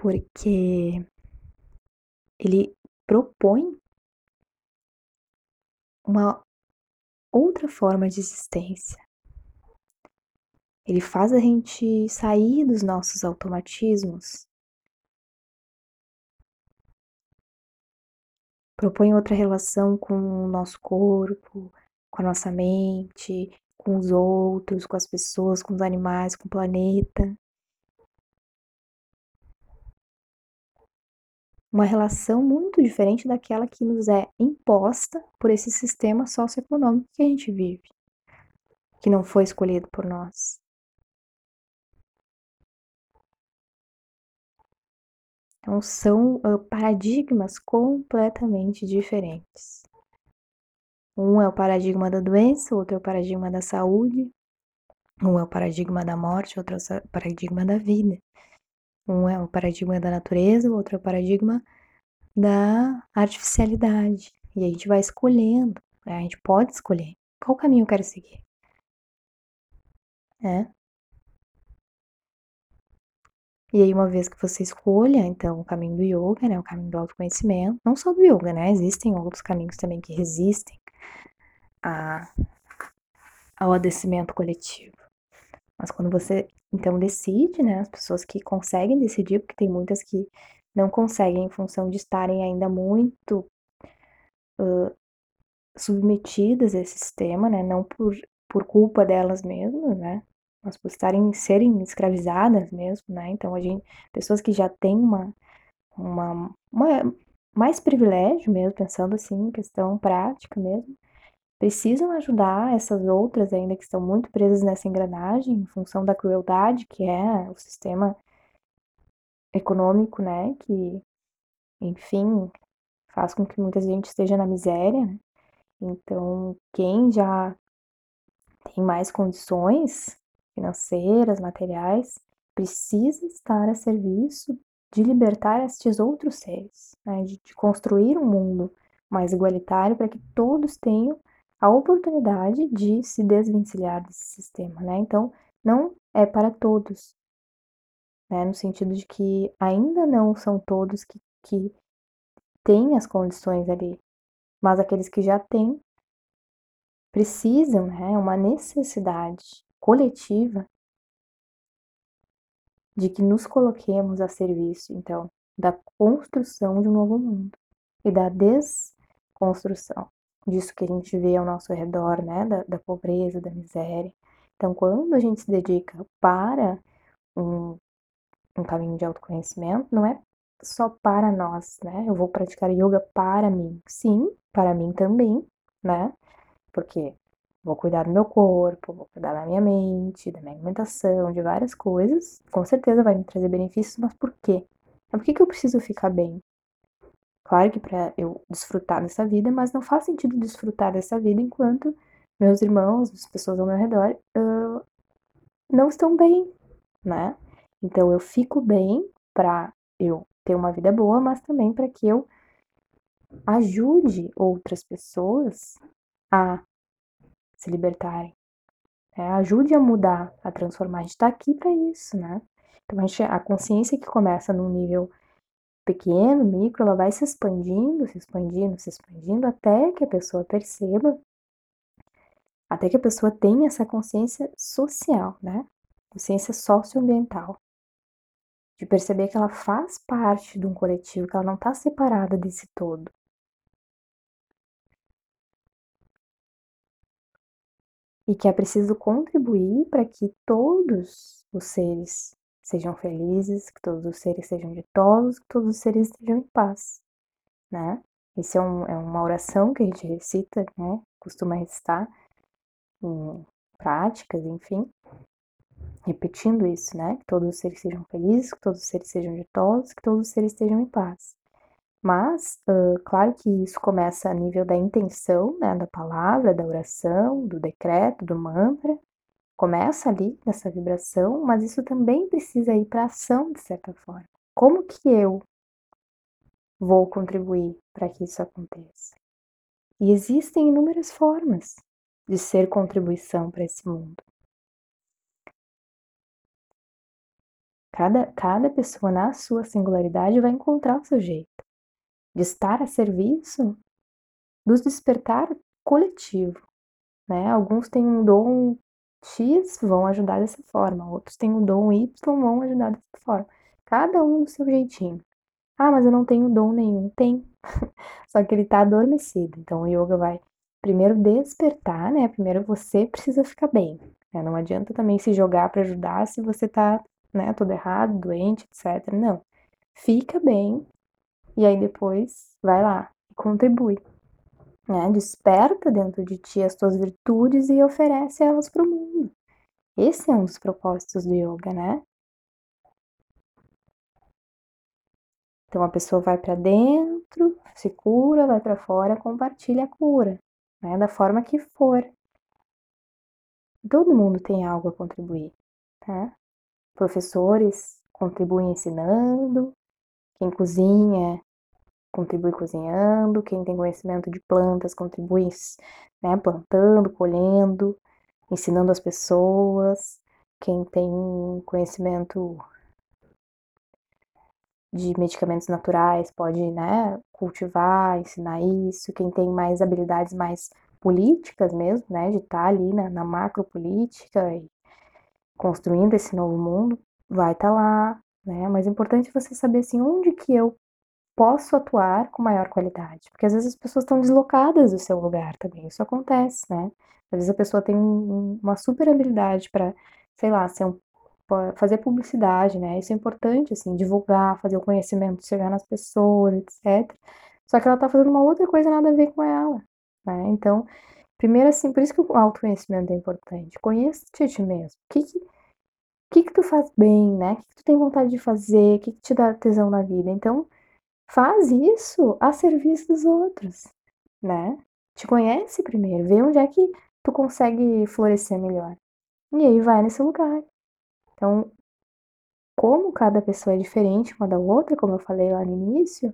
Porque ele propõe uma outra forma de existência. Ele faz a gente sair dos nossos automatismos propõe outra relação com o nosso corpo, com a nossa mente, com os outros, com as pessoas, com os animais, com o planeta. Uma relação muito diferente daquela que nos é imposta por esse sistema socioeconômico que a gente vive, que não foi escolhido por nós. Então, são uh, paradigmas completamente diferentes. Um é o paradigma da doença, outro é o paradigma da saúde, um é o paradigma da morte, outro é o paradigma da vida. Um é o paradigma da natureza, outro é o paradigma da artificialidade. E a gente vai escolhendo, né? a gente pode escolher qual caminho eu quero seguir. É. E aí, uma vez que você escolha, então, o caminho do yoga, né, o caminho do autoconhecimento, não só do yoga, né, existem outros caminhos também que resistem a, ao adoecimento coletivo. Mas quando você, então, decide, né, as pessoas que conseguem decidir, porque tem muitas que não conseguem em função de estarem ainda muito uh, submetidas a esse sistema, né, não por, por culpa delas mesmas, né, por estarem serem escravizadas mesmo, né? Então a gente, pessoas que já têm uma, uma, uma mais privilégio mesmo, pensando assim, questão prática mesmo, precisam ajudar essas outras ainda que estão muito presas nessa engrenagem em função da crueldade que é o sistema econômico, né? Que, enfim, faz com que muita gente esteja na miséria, né? Então, quem já tem mais condições financeiras, materiais, precisa estar a serviço de libertar estes outros seres, né, de, de construir um mundo mais igualitário para que todos tenham a oportunidade de se desvencilhar desse sistema, né? Então, não é para todos, né? No sentido de que ainda não são todos que, que têm as condições ali, mas aqueles que já têm precisam, né? É uma necessidade coletiva de que nos coloquemos a serviço, então, da construção de um novo mundo e da desconstrução disso que a gente vê ao nosso redor, né, da, da pobreza, da miséria. Então, quando a gente se dedica para um um caminho de autoconhecimento não é só para nós, né? Eu vou praticar yoga para mim. Sim, para mim também, né? Porque vou cuidar do meu corpo, vou cuidar da minha mente, da minha alimentação, de várias coisas. Com certeza vai me trazer benefícios, mas por quê? É por que, que eu preciso ficar bem? Claro que para eu desfrutar dessa vida, mas não faz sentido desfrutar dessa vida enquanto meus irmãos, as pessoas ao meu redor, uh, não estão bem, né? Então eu fico bem para eu ter uma vida boa, mas também para que eu ajude outras pessoas a se libertarem. Né? Ajude a mudar, a transformar. A gente está aqui para isso, né? Então a, gente, a consciência que começa num nível pequeno, micro, ela vai se expandindo, se expandindo, se expandindo, até que a pessoa perceba, até que a pessoa tenha essa consciência social, né? Consciência socioambiental de perceber que ela faz parte de um coletivo, que ela não está separada desse todo. E que é preciso contribuir para que todos os seres sejam felizes, que todos os seres sejam ditosos, que todos os seres estejam em paz, né? Esse é, um, é uma oração que a gente recita, né? Costuma recitar em práticas, enfim, repetindo isso, né? Que todos os seres sejam felizes, que todos os seres sejam ditosos, que todos os seres estejam em paz. Mas, uh, claro que isso começa a nível da intenção, né? Da palavra, da oração, do decreto, do mantra. Começa ali nessa vibração, mas isso também precisa ir para ação, de certa forma. Como que eu vou contribuir para que isso aconteça? E existem inúmeras formas de ser contribuição para esse mundo. Cada, cada pessoa, na sua singularidade, vai encontrar o seu jeito de estar a serviço do despertar coletivo. Né? Alguns têm um dom X, vão ajudar dessa forma, outros têm um dom Y, vão ajudar dessa forma. Cada um do seu jeitinho. Ah, mas eu não tenho dom nenhum. Tem. Só que ele está adormecido. Então o yoga vai primeiro despertar, né? Primeiro você precisa ficar bem. Né? Não adianta também se jogar para ajudar se você está né, tudo errado, doente, etc. Não. Fica bem e aí depois vai lá e contribui. Né? Desperta dentro de ti as tuas virtudes e oferece elas para o mundo. Esse é um dos propósitos do yoga, né? Então a pessoa vai para dentro, se cura, vai para fora, compartilha a cura, né? Da forma que for. Todo mundo tem algo a contribuir, tá? Professores contribuem ensinando, quem cozinha contribui cozinhando, quem tem conhecimento de plantas contribui né, plantando, colhendo, ensinando as pessoas, quem tem conhecimento de medicamentos naturais pode né, cultivar, ensinar isso, quem tem mais habilidades mais políticas mesmo, né, de estar ali na, na macropolítica e construindo esse novo mundo, vai estar tá lá, né? Mas é importante você saber assim onde que eu posso atuar com maior qualidade, porque às vezes as pessoas estão deslocadas do seu lugar também, isso acontece, né? Às vezes a pessoa tem um, uma super habilidade para, sei lá, ser um, fazer publicidade, né? Isso é importante, assim, divulgar, fazer o conhecimento chegar nas pessoas, etc. Só que ela tá fazendo uma outra coisa nada a ver com ela, né? Então, Primeiro, assim, por isso que o autoconhecimento é importante. Conheça-te a ti mesmo. O que que, que que tu faz bem, né? O que, que tu tem vontade de fazer? O que, que te dá tesão na vida? Então, faz isso a serviço dos outros, né? Te conhece primeiro, vê onde é que tu consegue florescer melhor. E aí vai nesse lugar. Então, como cada pessoa é diferente uma da outra, como eu falei lá no início,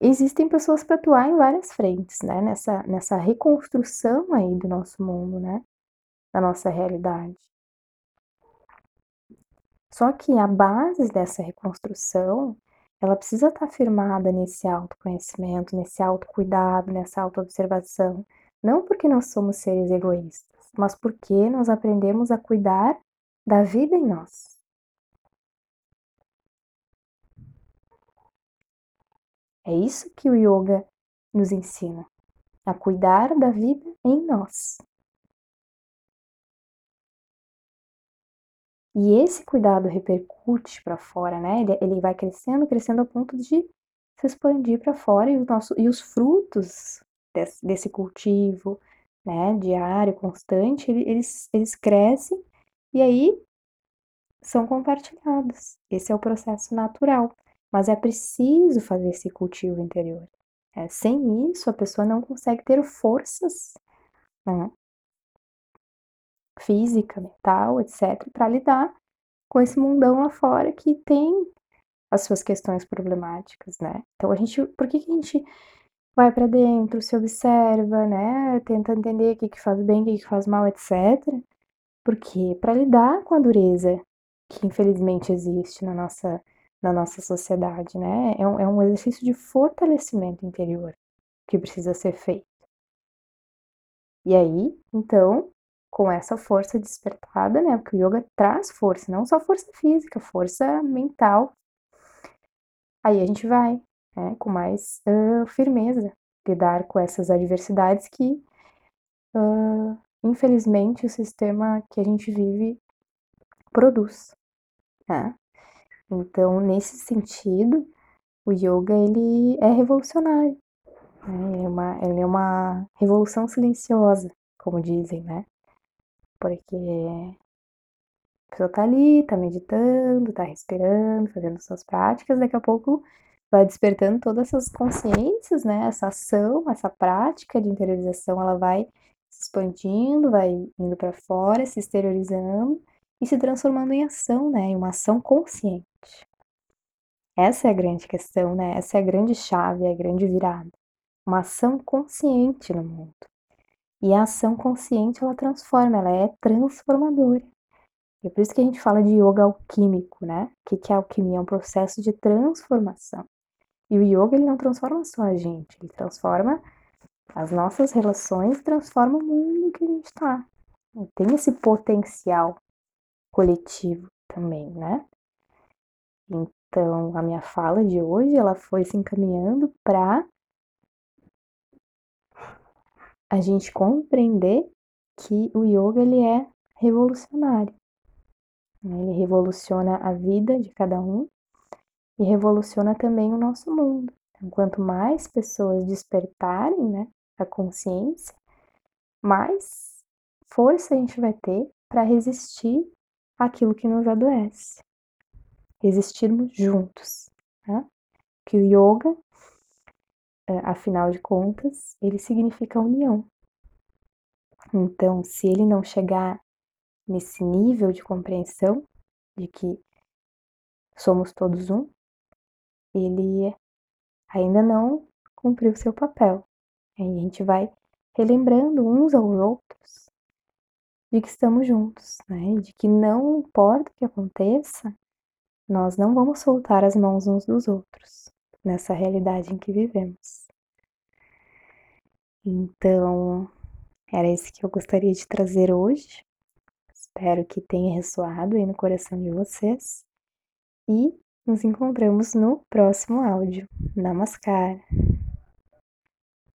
existem pessoas para atuar em várias frentes, né? Nessa, nessa reconstrução aí do nosso mundo, né? Da nossa realidade. Só que a base dessa reconstrução, ela precisa estar tá firmada nesse autoconhecimento, nesse autocuidado, nessa autoobservação. Não porque nós somos seres egoístas, mas porque nós aprendemos a cuidar da vida em nós. É isso que o yoga nos ensina, a cuidar da vida em nós. E esse cuidado repercute para fora, né? Ele, ele vai crescendo, crescendo ao ponto de se expandir para fora e, o nosso, e os frutos desse, desse cultivo, né, diário, constante, eles, eles crescem e aí são compartilhados. Esse é o processo natural. Mas é preciso fazer esse cultivo interior. É, sem isso, a pessoa não consegue ter forças né, física, mental, etc., para lidar com esse mundão lá fora que tem as suas questões problemáticas, né? Então a gente, por que, que a gente vai para dentro, se observa, né? Tenta entender o que, que faz bem, o que, que faz mal, etc. Porque para lidar com a dureza que infelizmente existe na nossa, na nossa sociedade, né? É um, é um exercício de fortalecimento interior que precisa ser feito. E aí, então, com essa força despertada, né? Porque o yoga traz força, não só força física, força mental. Aí a gente vai, né, com mais uh, firmeza lidar com essas adversidades que, uh, infelizmente, o sistema que a gente vive produz. Né? Então, nesse sentido, o yoga ele é revolucionário. Né? Ele, é uma, ele é uma revolução silenciosa, como dizem, né? Porque a pessoa tá ali, tá meditando, tá respirando, fazendo suas práticas, daqui a pouco vai despertando todas essas consciências, né? Essa ação, essa prática de interiorização, ela vai se expandindo, vai indo para fora, se exteriorizando e se transformando em ação, né? Em uma ação consciente. Essa é a grande questão, né? Essa é a grande chave, a grande virada. Uma ação consciente no mundo. E a ação consciente, ela transforma, ela é transformadora. E é por isso que a gente fala de yoga alquímico, né? O que, que é alquimia? É um processo de transformação. E o yoga, ele não transforma só a gente, ele transforma as nossas relações, transforma o mundo que a gente está. Tem esse potencial coletivo também, né? Então, a minha fala de hoje, ela foi se encaminhando para a gente compreender que o yoga ele é revolucionário. Né? Ele revoluciona a vida de cada um e revoluciona também o nosso mundo. Então, quanto mais pessoas despertarem né, a consciência, mais força a gente vai ter para resistir àquilo que nos adoece. Resistirmos juntos. Né? Que o yoga, afinal de contas, ele significa união. Então, se ele não chegar nesse nível de compreensão de que somos todos um, ele ainda não cumpriu seu papel. Aí a gente vai relembrando uns aos outros de que estamos juntos, né? De que não importa o que aconteça, nós não vamos soltar as mãos uns dos outros nessa realidade em que vivemos. Então, era isso que eu gostaria de trazer hoje. Espero que tenha ressoado aí no coração de vocês. E nos encontramos no próximo áudio. Namaskar!